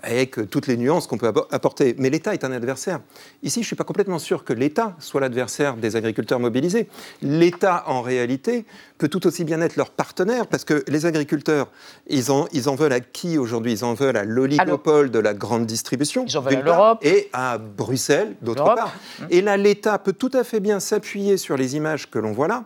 S16: avec toutes les nuances qu'on peut apporter. Mais l'État est un adversaire. Ici, je ne suis pas complètement sûr que l'État soit l'adversaire des agriculteurs mobilisés. L'État, en réalité, peut tout aussi bien être leur partenaire, parce que les agriculteurs, ils en, ils en veulent à qui aujourd'hui? Ils en veulent à l'oligopole de la grande distribution,
S1: ils en veulent à l'Europe,
S16: et à Bruxelles, d'autre part. Et là, l'État peut tout à fait bien s'appuyer sur les images que l'on voit là,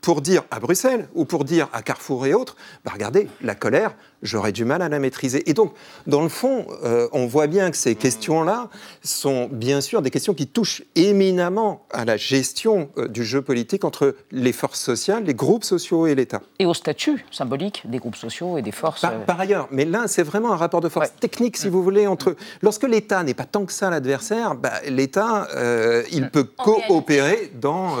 S16: pour dire à Bruxelles ou pour dire à Carrefour et autres, bah regardez, la colère, j'aurais du mal à la maîtriser. Et donc, dans le fond, euh, on voit bien que ces questions-là sont bien sûr des questions qui touchent éminemment à la gestion euh, du jeu politique entre les forces sociales, les groupes sociaux et l'État.
S1: Et au statut symbolique des groupes sociaux et des forces.
S16: Par, par ailleurs, mais là, c'est vraiment un rapport de force technique, si vous voulez, entre. Lorsque l'État n'est pas tant que ça l'adversaire, bah, l'État, il peut coopérer dans,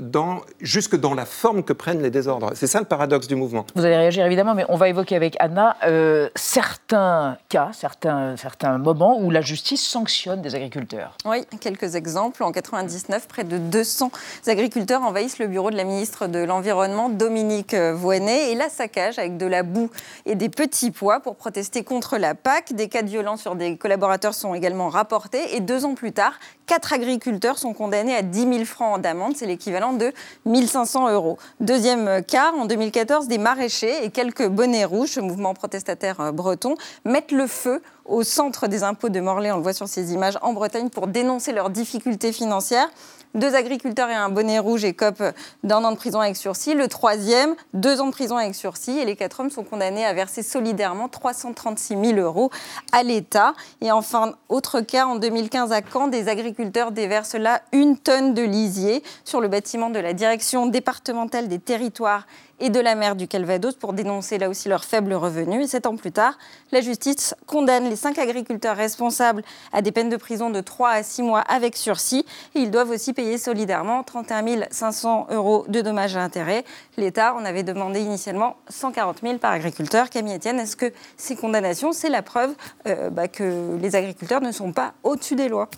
S16: dans, jusque dans la forme que prennent les désordres. C'est ça le paradoxe du mouvement.
S1: Vous allez réagir évidemment, mais on va évoquer avec Anna euh, certains cas, certains, certains moments où la justice sanctionne des agriculteurs.
S10: Oui, quelques exemples. En 99, près de 200 agriculteurs envahissent le bureau de la ministre de l'Environnement, Dominique Voynet, et la saccagent avec de la boue et des petits pois pour protester contre la PAC. Des cas de violence sur des collaborateurs sont également rapportés, et deux ans plus tard, quatre agriculteurs sont condamnés à 10 000 francs d'amende, c'est l'équivalent de 1500 euros. Deuxième cas, en 2014, des maraîchers et quelques bonnets rouges, ce mouvement protestataire euh, breton, mettent le feu au centre des impôts de Morlaix, on le voit sur ces images, en Bretagne, pour dénoncer leurs difficultés financières. Deux agriculteurs et un bonnet rouge écopent d'un an de prison avec sursis. Le troisième, deux ans de prison avec sursis. Et les quatre hommes sont condamnés à verser solidairement 336 000 euros à l'État. Et enfin, autre cas, en 2015 à Caen, des agriculteurs déversent là une tonne de lisier sur le bâtiment de la direction départementale des territoires et de la mer du Calvados pour dénoncer là aussi leurs faibles revenus. Et sept ans plus tard, la justice condamne les cinq agriculteurs responsables à des peines de prison de 3 à 6 mois avec sursis. Et ils doivent aussi payer solidairement 31 500 euros de dommages à intérêts. L'État en avait demandé initialement 140 000 par agriculteur. Camille Etienne, est-ce que ces condamnations, c'est la preuve euh, bah, que les agriculteurs ne sont pas au-dessus des lois?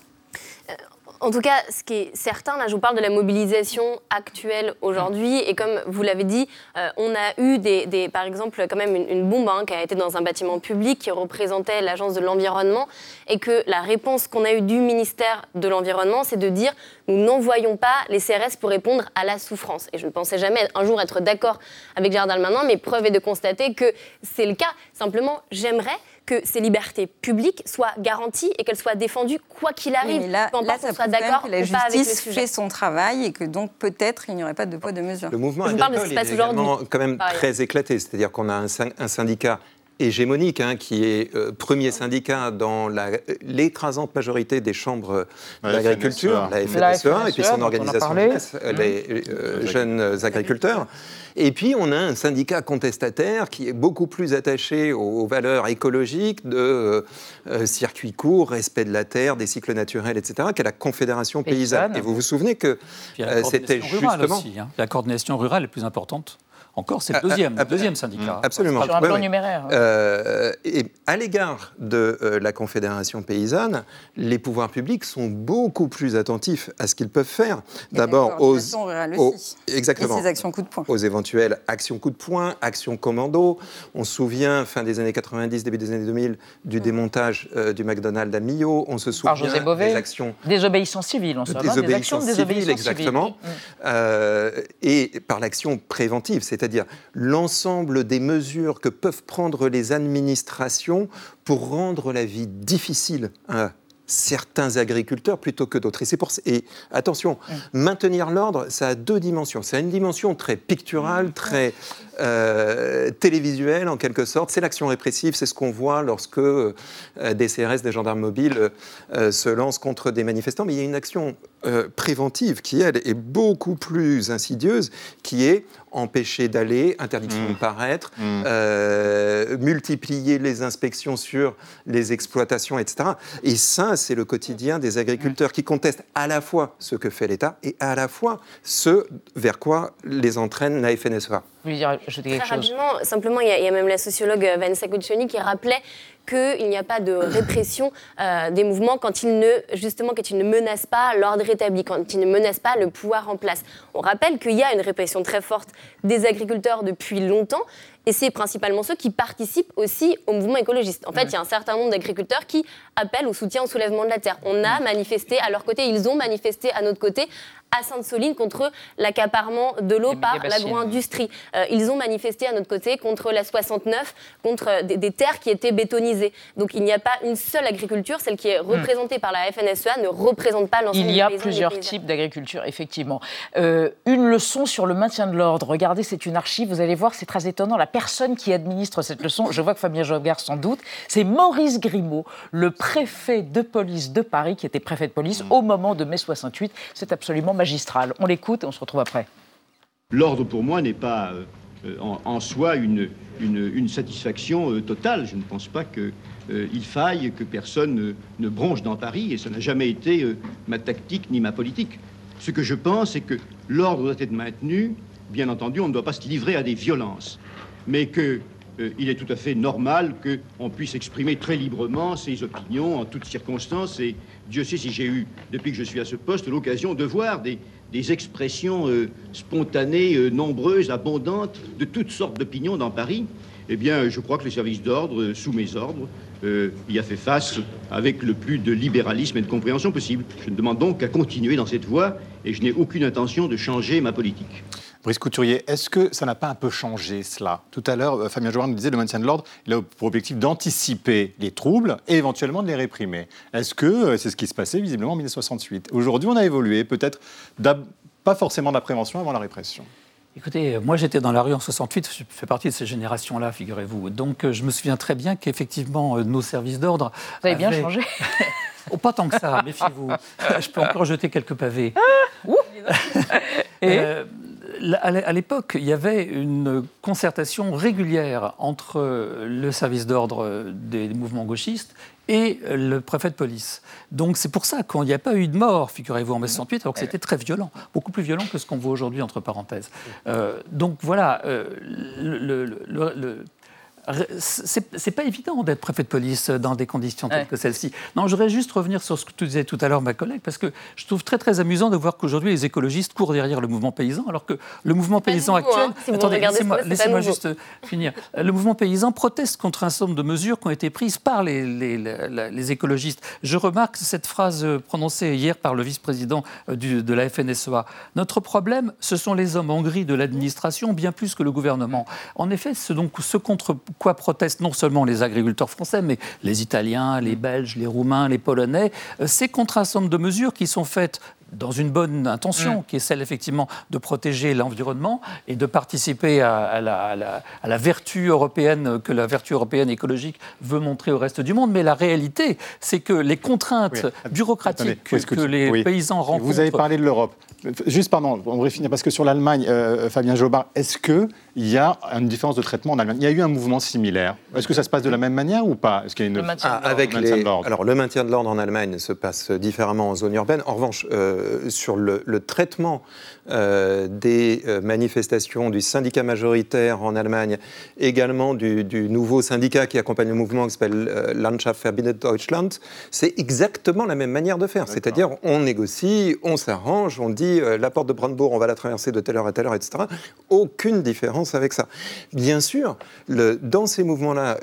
S15: En tout cas, ce qui est certain, là, je vous parle de la mobilisation actuelle aujourd'hui. Et comme vous l'avez dit, euh, on a eu, des, par exemple, quand même une, bombe hein, qui a été dans un bâtiment public qui représentait l'Agence de l'environnement. Et que la réponse qu'on a eue du ministère de l'Environnement, c'est de dire nous n'envoyons pas les CRS pour répondre à la souffrance. Et je ne pensais jamais un jour être d'accord avec Gérard Darmanin, mais preuve est de constater que c'est le cas. Simplement, j'aimerais que ces libertés publiques soient garanties et qu'elles soient défendues quoi qu'il arrive.
S10: mais là, là ça soit d'accord que la justice fait son travail et que donc peut-être il n'y aurait pas de poids de mesure.
S16: Le mouvement agricole est également quand même très éclaté, c'est-à-dire qu'on a un, un syndicat hégémonique, hein, qui est euh, premier syndicat dans l'écrasante majorité des chambres d'agriculture, la FNSEA, et puis son organisation jeunesse, mmh. les euh, jeunes agriculteurs. Et puis, on a un syndicat contestataire qui est beaucoup plus attaché aux, valeurs écologiques de euh, circuits courts, respect de la terre, des cycles naturels, etc., qu'est la Confédération paysanne. Et vous vous souvenez que c'était justement...
S14: Aussi, hein. La coordination rurale est plus importante encore, c'est le deuxième, deuxième syndicat.
S16: Absolument.
S1: Sur un plan numéraire.
S16: Euh, et à l'égard de euh, la Confédération paysanne, les pouvoirs publics sont beaucoup plus attentifs à ce qu'ils peuvent faire. D'abord aux, aux, exactement,
S10: et actions coup de poing.
S16: aux éventuelles actions coup de poing, actions commando. On se souvient, fin des années 90, début des années 2000, du mm. démontage euh, du McDonald's à Millau. On se souvient
S1: José Bové,
S16: des actions...
S1: Désobéissance civile, en somme.
S16: Des, des actions civiles, exactement. Mm. et par l'action préventive, c'est c'est-à-dire l'ensemble des mesures que peuvent prendre les administrations pour rendre la vie difficile à certains agriculteurs plutôt que d'autres. Et c'est pour et attention, maintenir l'ordre, ça a deux dimensions. Ça a une dimension très picturale, très euh, télévisuelle en quelque sorte. C'est l'action répressive, c'est ce qu'on voit lorsque euh, des CRS, des gendarmes mobiles euh, se lancent contre des manifestants. Mais il y a une action préventive qui, elle, est beaucoup plus insidieuse, qui est empêcher d'aller, interdiction de mmh. paraître, mmh. multiplier les inspections sur les exploitations, etc. Et ça, c'est le quotidien des agriculteurs qui contestent à la fois ce que fait l'État et à la fois ce vers quoi les entraîne la FNSEA.
S1: Ajouter quelque
S15: Très
S1: chose.
S15: rapidement, simplement, il y, a, même la sociologue Vanessa Guccioni qui rappelait qu'il n'y a pas de répression euh, des mouvements quand ils ne, justement, quand ils ne menacent pas l'ordre établi, quand ils ne menacent pas le pouvoir en place. On rappelle qu'il y a une répression très forte des agriculteurs depuis longtemps, et c'est principalement ceux qui participent aussi au mouvement écologiste. En fait, il y a un certain nombre d'agriculteurs qui appellent au soutien au soulèvement de la terre. On a manifesté à leur côté, ils ont manifesté à notre côté à Sainte-Soline contre l'accaparement de l'eau par l'agro-industrie. Euh, ils ont manifesté à notre côté contre la 69, contre des, terres qui étaient bétonisées Donc il n'y a pas une seule agriculture, celle qui est représentée par la FNSEA ne représente pas l'ensemble
S1: Il y a plusieurs types d'agriculture, effectivement. Euh, une leçon sur le maintien de l'ordre. Regardez, c'est une archive, vous allez voir, c'est très étonnant. La personne qui administre cette leçon, je vois que Fabien Jobert sans doute, c'est Maurice Grimaud, le préfet de police de Paris, qui était préfet de police au moment de mai 68. C'est absolument magistral. On l'écoute et on se retrouve après.
S18: L'ordre pour moi n'est pas euh, en, soi une, satisfaction euh, totale. Je ne pense pas qu'il euh, faille que personne ne bronche dans Paris et ça n'a jamais été ma tactique ni ma politique. Ce que je pense, c'est que l'ordre doit être maintenu. Bien entendu, on ne doit pas se livrer à des violences, mais que il est tout à fait normal qu'on puisse exprimer très librement ses opinions en toutes circonstances. Et Dieu sait si j'ai eu, depuis que je suis à ce poste, l'occasion de voir des, expressions euh, spontanées, euh, nombreuses, abondantes, de toutes sortes d'opinions dans Paris, eh bien, je crois que le service d'ordre, euh, sous mes ordres, y a fait face avec le plus de libéralisme et de compréhension possible. Je ne demande donc qu'à continuer dans cette voie et je n'ai aucune intention de changer ma politique.
S9: Brice Couturier, est-ce que ça n'a pas un peu changé cela? Tout à l'heure, euh, Fabien Jouard nous disait le maintien de l'ordre, il a pour objectif d'anticiper les troubles et éventuellement de les réprimer. Est-ce que euh, c'est ce qui se passait visiblement en 1968 Aujourd'hui, on a évolué, peut-être pas forcément de la prévention avant la répression.
S14: Écoutez, moi j'étais dans la rue en 68, je fais partie de ces générations-là, figurez-vous. Donc euh, je me souviens très bien qu'effectivement nos services d'ordre.
S1: Vous avez bien changé *laughs*
S14: oh, Pas tant que ça, méfiez-vous. *laughs* Je peux encore jeter quelques pavés. et, à l'époque, il y avait une concertation régulière entre le service d'ordre des mouvements gauchistes et le préfet de police. Donc c'est pour ça qu'il n'y a pas eu de mort, figurez-vous, en mai 68, alors que c'était très violent, beaucoup plus violent que ce qu'on voit aujourd'hui, entre parenthèses. Euh, donc voilà, euh, c'est pas évident d'être préfet de police dans des conditions telles que celles-ci. Non, je voudrais juste revenir sur ce que tu disais tout à l'heure, ma collègue, parce que je trouve très très amusant de voir qu'aujourd'hui les écologistes courent derrière le mouvement paysan, alors que le mouvement paysan actuel.
S15: Hein. attendez,
S14: laissez-moi juste finir. Le mouvement paysan proteste contre un certain nombre de mesures qui ont été prises par les, les, écologistes. Je remarque cette phrase prononcée hier par le vice-président euh, de la FNSEA. Notre problème, ce sont les hommes en gris de l'administration, bien plus que le gouvernement. En effet, ce, donc, ce contre quoi protestent non seulement les agriculteurs français, mais les Italiens, les Belges, les Roumains, les Polonais. Euh, c'est contre un de mesures qui sont faites dans une bonne intention, mm. qui est celle effectivement de protéger l'environnement et de participer à, la, vertu européenne que la vertu européenne écologique veut montrer au reste du monde. Mais la réalité, c'est que les contraintes bureaucratiques que, les paysans rencontrent.
S9: Vous avez parlé de l'Europe. Juste, pardon, on va finir, parce que sur l'Allemagne, euh, Fabien Jobard, est-ce qu'il y a une différence de traitement en Allemagne? Il y a eu un mouvement similaire. Est-ce que ça se passe de la même manière ou pas? Est-ce qu'il y a une...
S16: le maintien ah, avec les... Alors, le maintien de l'ordre en Allemagne se passe différemment en zone urbaine. En revanche, euh, sur le, traitement euh, des manifestations du syndicat majoritaire en Allemagne, également du, nouveau syndicat qui accompagne le mouvement qui s'appelle Landschaft Verbindet Deutschland, c'est exactement la même manière de faire. C'est-à-dire, on négocie, on s'arrange, on dit euh, la porte de Brandebourg, on va la traverser de telle heure à telle heure, etc. Aucune différence avec ça. Bien sûr, dans ces mouvements-là,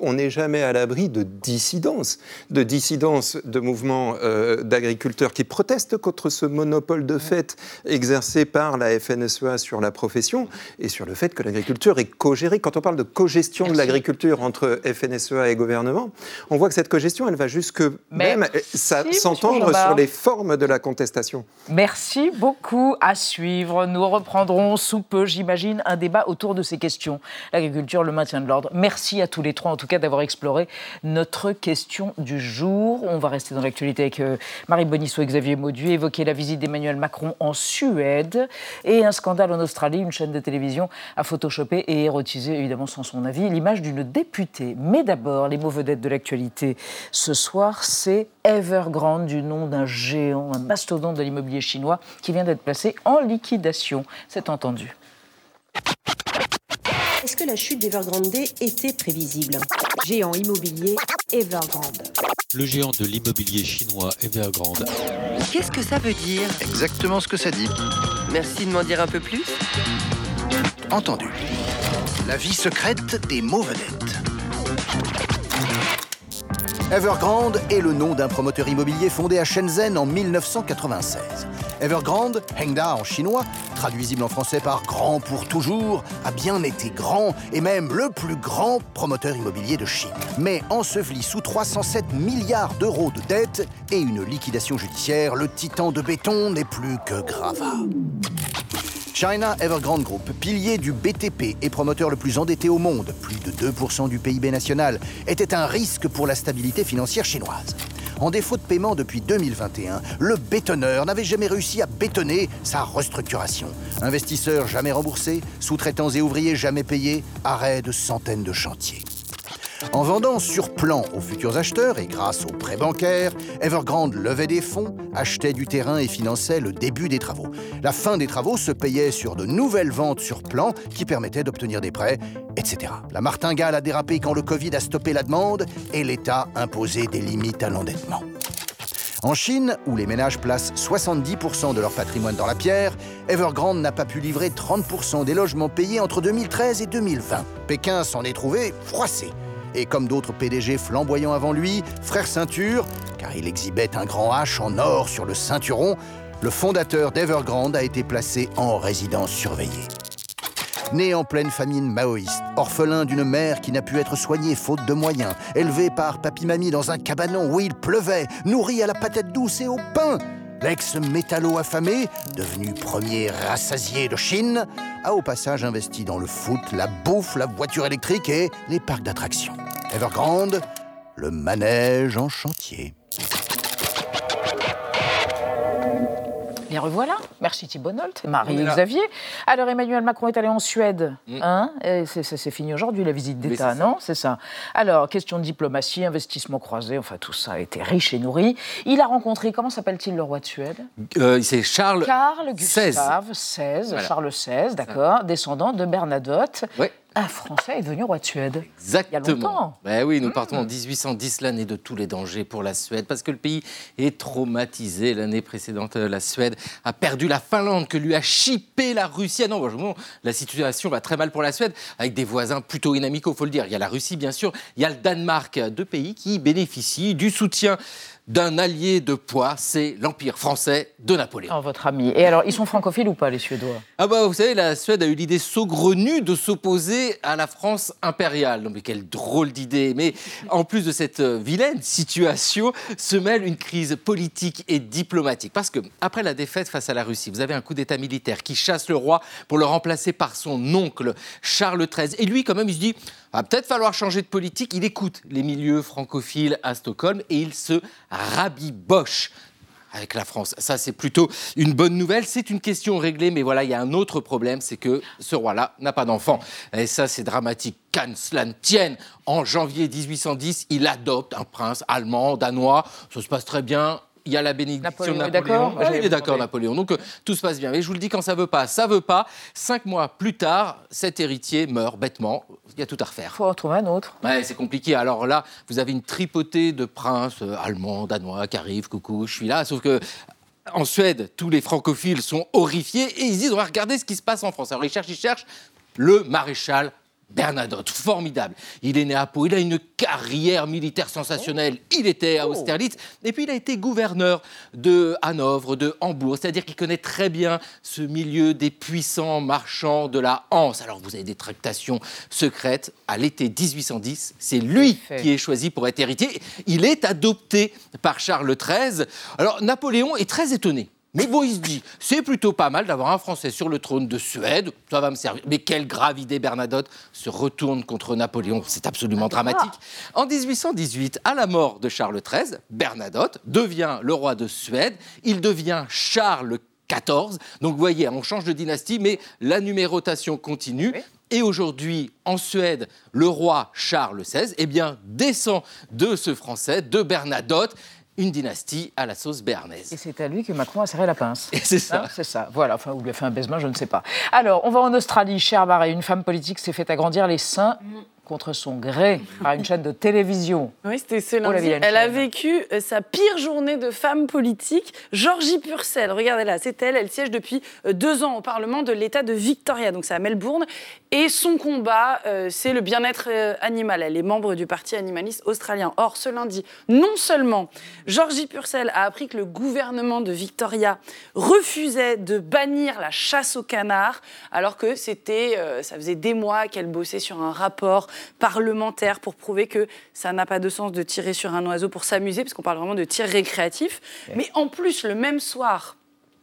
S16: on n'est jamais à l'abri de dissidence, de dissidence de mouvements euh, d'agriculteurs qui protestent contre ce monopole de fait exercé par la FNSEA sur la profession et sur le fait que l'agriculture est co-gérée. Quand on parle de co-gestion de l'agriculture entre FNSEA et gouvernement, on voit que cette co-gestion, elle va jusque même s'entendre sur les formes de la contestation.
S1: Merci beaucoup. À suivre. Nous reprendrons sous peu, j'imagine, un débat autour de ces questions. L'agriculture, le maintien de l'ordre. Merci à tous les trois, en tout cas, d'avoir exploré notre question du jour. On va rester dans l'actualité avec euh, Marie Bonisso et Xavier Maudu, évoquer la visite d'Emmanuel Macron en Suède et un scandale en Australie. Une chaîne de télévision a photoshopé et érotisé, évidemment sans son avis, l'image d'une députée. Mais d'abord, les mots vedettes de l'actualité ce soir, c'est Evergrande, du nom d'un géant, un mastodonte de l'immobilier chinois qui vient d'être placé en liquidation. C'est entendu.
S19: Que la chute d'Evergrande était prévisible Géant immobilier Evergrande.
S20: Le géant de l'immobilier chinois Evergrande.
S19: Qu'est-ce que ça veut dire
S21: Exactement ce que ça dit.
S19: Merci de m'en dire un peu plus.
S21: Entendu. La vie secrète des mots vedettes. Evergrande est le nom d'un promoteur immobilier fondé à Shenzhen en 1996. Evergrande, Hengda en chinois, traduisible en français par grand pour toujours, a bien été grand et même le plus grand promoteur immobilier de Chine. Mais enseveli sous 307 milliards d'euros de dettes et une liquidation judiciaire, le titan de béton n'est plus que gravat. China Evergrande Group, pilier du BTP et promoteur le plus endetté au monde, plus de 2% du PIB national, était un risque pour la stabilité financière chinoise. En défaut de paiement depuis 2021, le bétonneur n'avait jamais réussi à bétonner sa restructuration. Investisseurs jamais remboursés, sous-traitants et ouvriers jamais payés, arrêt de centaines de chantiers. En vendant sur plan aux futurs acheteurs et grâce aux prêts bancaires, Evergrande levait des fonds, achetait du terrain et finançait le début des travaux. La fin des travaux se payait sur de nouvelles ventes sur plan qui permettaient d'obtenir des prêts, etc. La martingale a dérapé quand le Covid a stoppé la demande et l'État imposé des limites à l'endettement. En Chine, où les ménages placent 70% de leur patrimoine dans la pierre, Evergrande n'a pas pu livrer 30% des logements payés entre 2013 et 2020. Pékin s'en est trouvé froissé. Et comme d'autres PDG flamboyants avant lui, frère ceinture, car il exhibait un grand H en or sur le ceinturon, le fondateur d'Evergrande a été placé en résidence surveillée. Né en pleine famine maoïste, orphelin d'une mère qui n'a pu être soignée faute de moyens, élevé par papy-mamie dans un cabanon où il pleuvait, nourri à la patate douce et au pain, l'ex-métallo affamé, devenu premier rassasié de Chine, a au passage investi dans le foot, la bouffe, la voiture électrique et les parcs d'attractions. Evergrande, le manège en chantier.
S1: Bien revoilà. Merci Thibault Nolte et Marie-Xavier. Alors Emmanuel Macron est allé en Suède.
S3: Mm.
S1: Hein Et c'est- fini aujourd'hui, la visite d'État, non C'est ça. Alors, question de diplomatie, investissement croisé, enfin tout ça a été riche et nourri. Il a rencontré, comment s'appelle-t-il le roi de Suède?
S3: Euh, c'est Charles
S1: Karl
S3: XVI.
S1: Gustave XVI,
S3: Voilà.
S1: Charles XVI, d'accord, descendant de Bernadotte. Un Français est devenu roi de Suède.
S3: Exactement.
S1: Il y a longtemps.
S3: Ben oui, nous partons en 1810, l'année de tous les dangers pour la Suède, parce que le pays est traumatisé. L'année précédente, euh, la Suède a perdu la Finlande, que lui a chippé la Russie. Ah non, bon, la situation va très mal pour la Suède, avec des voisins plutôt inamicaux, faut le dire. Il y a la Russie, bien sûr, il y a le Danemark, deux pays qui bénéficient du soutien d'un allié de poids, c'est l'Empire français de Napoléon.
S1: Oh, votre ami. Et alors, ils sont francophiles ou pas, les Suédois?
S3: Ah bah vous savez, la Suède a eu l'idée saugrenue de s'opposer à la France impériale. Non mais quelle drôle d'idée. Mais en plus de cette euh, vilaine situation, se mêle une crise politique et diplomatique. Parce que après la défaite face à la Russie, vous avez un coup d'État militaire qui chasse le roi pour le remplacer par son oncle Charles XIII. Et lui, quand même, il se dit, va peut-être falloir changer de politique. Il écoute les milieux francophiles à Stockholm et il se rabiboche avec la France. Ça, c'est plutôt une bonne nouvelle. C'est une question réglée, mais voilà, il y a un autre problème, c'est que ce roi-là n'a pas d'enfant. Et ça, c'est dramatique. Qu'à cela ne tienne, en janvier 1810, il adopte un prince allemand, danois. Ça se passe très bien. Il y a la bénédiction
S1: Napoléon
S3: de Napoléon. Ah, il est d'accord. Napoléon. Donc, euh, tout se passe bien. Mais je vous le dis, quand ça veut pas, ça veut pas. Cinq mois plus tard, cet héritier meurt bêtement. Il y a tout à refaire.
S1: Il faut en trouver un autre.
S3: Ouais, c'est compliqué. Alors là, vous avez une tripotée de princes euh, allemands, danois qui arrivent, coucou, je suis là. Sauf que en Suède, tous les francophiles sont horrifiés et ils se disent on va regarder ce qui se passe en France. Alors ils cherchent, ils cherchent le maréchal Bernadotte, formidable. Il est né à Pau, il a une carrière militaire sensationnelle. Il était à Austerlitz et puis il a été gouverneur de Hanovre, de Hambourg. C'est-à-dire qu'il connaît très bien ce milieu des puissants marchands de la Hanse. Alors vous avez des tractations secrètes. À l'été 1810, c'est lui qui est choisi pour être héritier. Il est adopté par Charles XIII. Alors Napoléon est très étonné. Mais bon, il se dit, c'est plutôt pas mal d'avoir un Français sur le trône de Suède, ça va me servir. Mais quelle grave idée, Bernadotte se retourne contre Napoléon, c'est absolument dramatique. En 1818, à la mort de Charles XIII, Bernadotte devient le roi de Suède, il devient Charles XIV. Donc vous voyez, on change de dynastie, mais la numérotation continue. Et aujourd'hui, en Suède, le roi Charles XVI eh bien, descend de ce Français, de Bernadotte, une dynastie à la sauce béarnaise.
S1: Et c'est à lui que Macron a serré la pince.
S3: Et c'est ça.
S1: Hein, c'est ça. Voilà. Enfin, ou lui a fait un baisement, je ne sais pas. Alors, on va en Australie. Cher Barré, une femme politique s'est fait agrandir les seins. Contre son gré par une chaîne de télévision.
S22: Oui, c'était ce lundi. Elle a vécu euh, sa pire journée de femme politique. Georgie Purcell, regardez là, c'est elle. Elle siège depuis euh, deux ans au Parlement de l'État de Victoria, donc c'est à Melbourne. Et son combat, euh, c'est le bien-être animal. Elle est membre du Parti animaliste australien. Or, ce lundi, non seulement Georgie Purcell a appris que le gouvernement de Victoria refusait de bannir la chasse au canard, alors que c'était, ça faisait des mois qu'elle bossait sur un rapport parlementaire pour prouver que ça n'a pas de sens de tirer sur un oiseau pour s'amuser, parce qu'on parle vraiment de tir récréatif. Mais en plus, le même soir,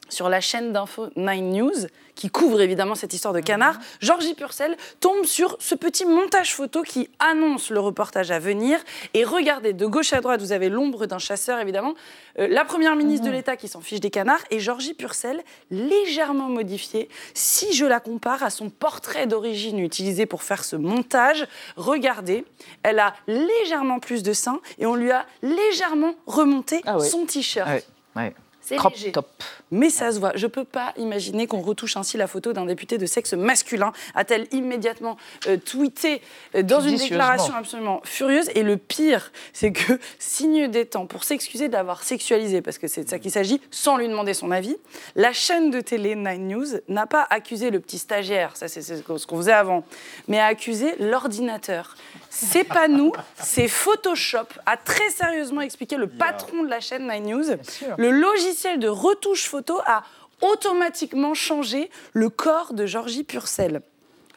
S22: sur la chaîne d'info 9 News, qui couvre évidemment cette histoire de canard, Georgie Purcell tombe sur ce petit montage photo qui annonce le reportage à venir. Et regardez, de gauche à droite, vous avez l'ombre d'un chasseur, évidemment, euh, la première ministre de l'État qui s'en fiche des canards, et Georgie Purcell, légèrement modifiée, si je la compare à son portrait d'origine utilisé pour faire ce montage. Regardez, elle a légèrement plus de seins, et on lui a légèrement remonté son t-shirt. C'est
S1: Crop
S22: léger.
S1: top.
S22: Mais ça se voit. Je ne peux pas imaginer qu'on retouche ainsi la photo d'un député de sexe masculin, a-t-elle immédiatement euh, tweeté euh, dans une déclaration absolument furieuse. Et le pire, c'est que, *laughs* signe des temps, pour s'excuser d'avoir sexualisé, parce que c'est de ça qu'il s'agit, sans lui demander son avis, la chaîne de télé Nine News n'a pas accusé le petit stagiaire, ça c'est ce qu'on ce qu'on faisait avant, mais a accusé l'ordinateur. C'est pas nous, *laughs* c'est Photoshop, a très sérieusement expliqué le patron de la chaîne Nine News. Le logiciel de retouche photo a automatiquement changé le corps de Georgie Purcell.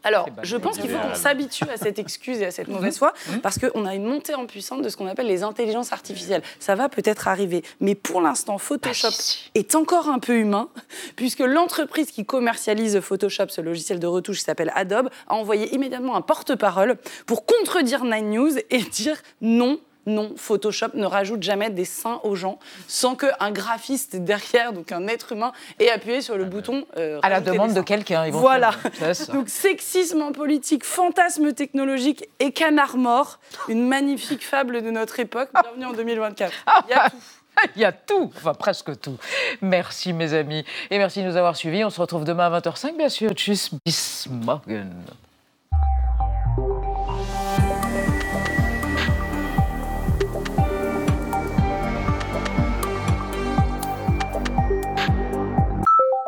S22: Alors, je pense qu'il faut qu'on s'habitue à cette excuse et à cette mauvaise foi, parce qu'on a une montée en puissance de ce qu'on appelle les intelligences artificielles. Ça va peut-être arriver, mais pour l'instant, Photoshop est encore un peu humain, puisque l'entreprise qui commercialise Photoshop, ce logiciel de retouche qui s'appelle Adobe, a envoyé immédiatement un porte-parole pour contredire Nine News et dire non. Non, Photoshop ne rajoute jamais des seins aux gens sans qu'un graphiste derrière, donc un être humain, ait appuyé sur le bouton. euh,
S1: À la demande de quelqu'un.
S22: Voilà. *laughs* Donc sexisme en politique, fantasme technologique et canard mort, une magnifique fable de notre époque. Bienvenue en 2024. Il y a tout.
S1: Il y a tout, enfin presque tout. Merci mes amis et merci de nous avoir suivis. On se retrouve demain à 20h05 bien sûr. Tchuss, bis morgen.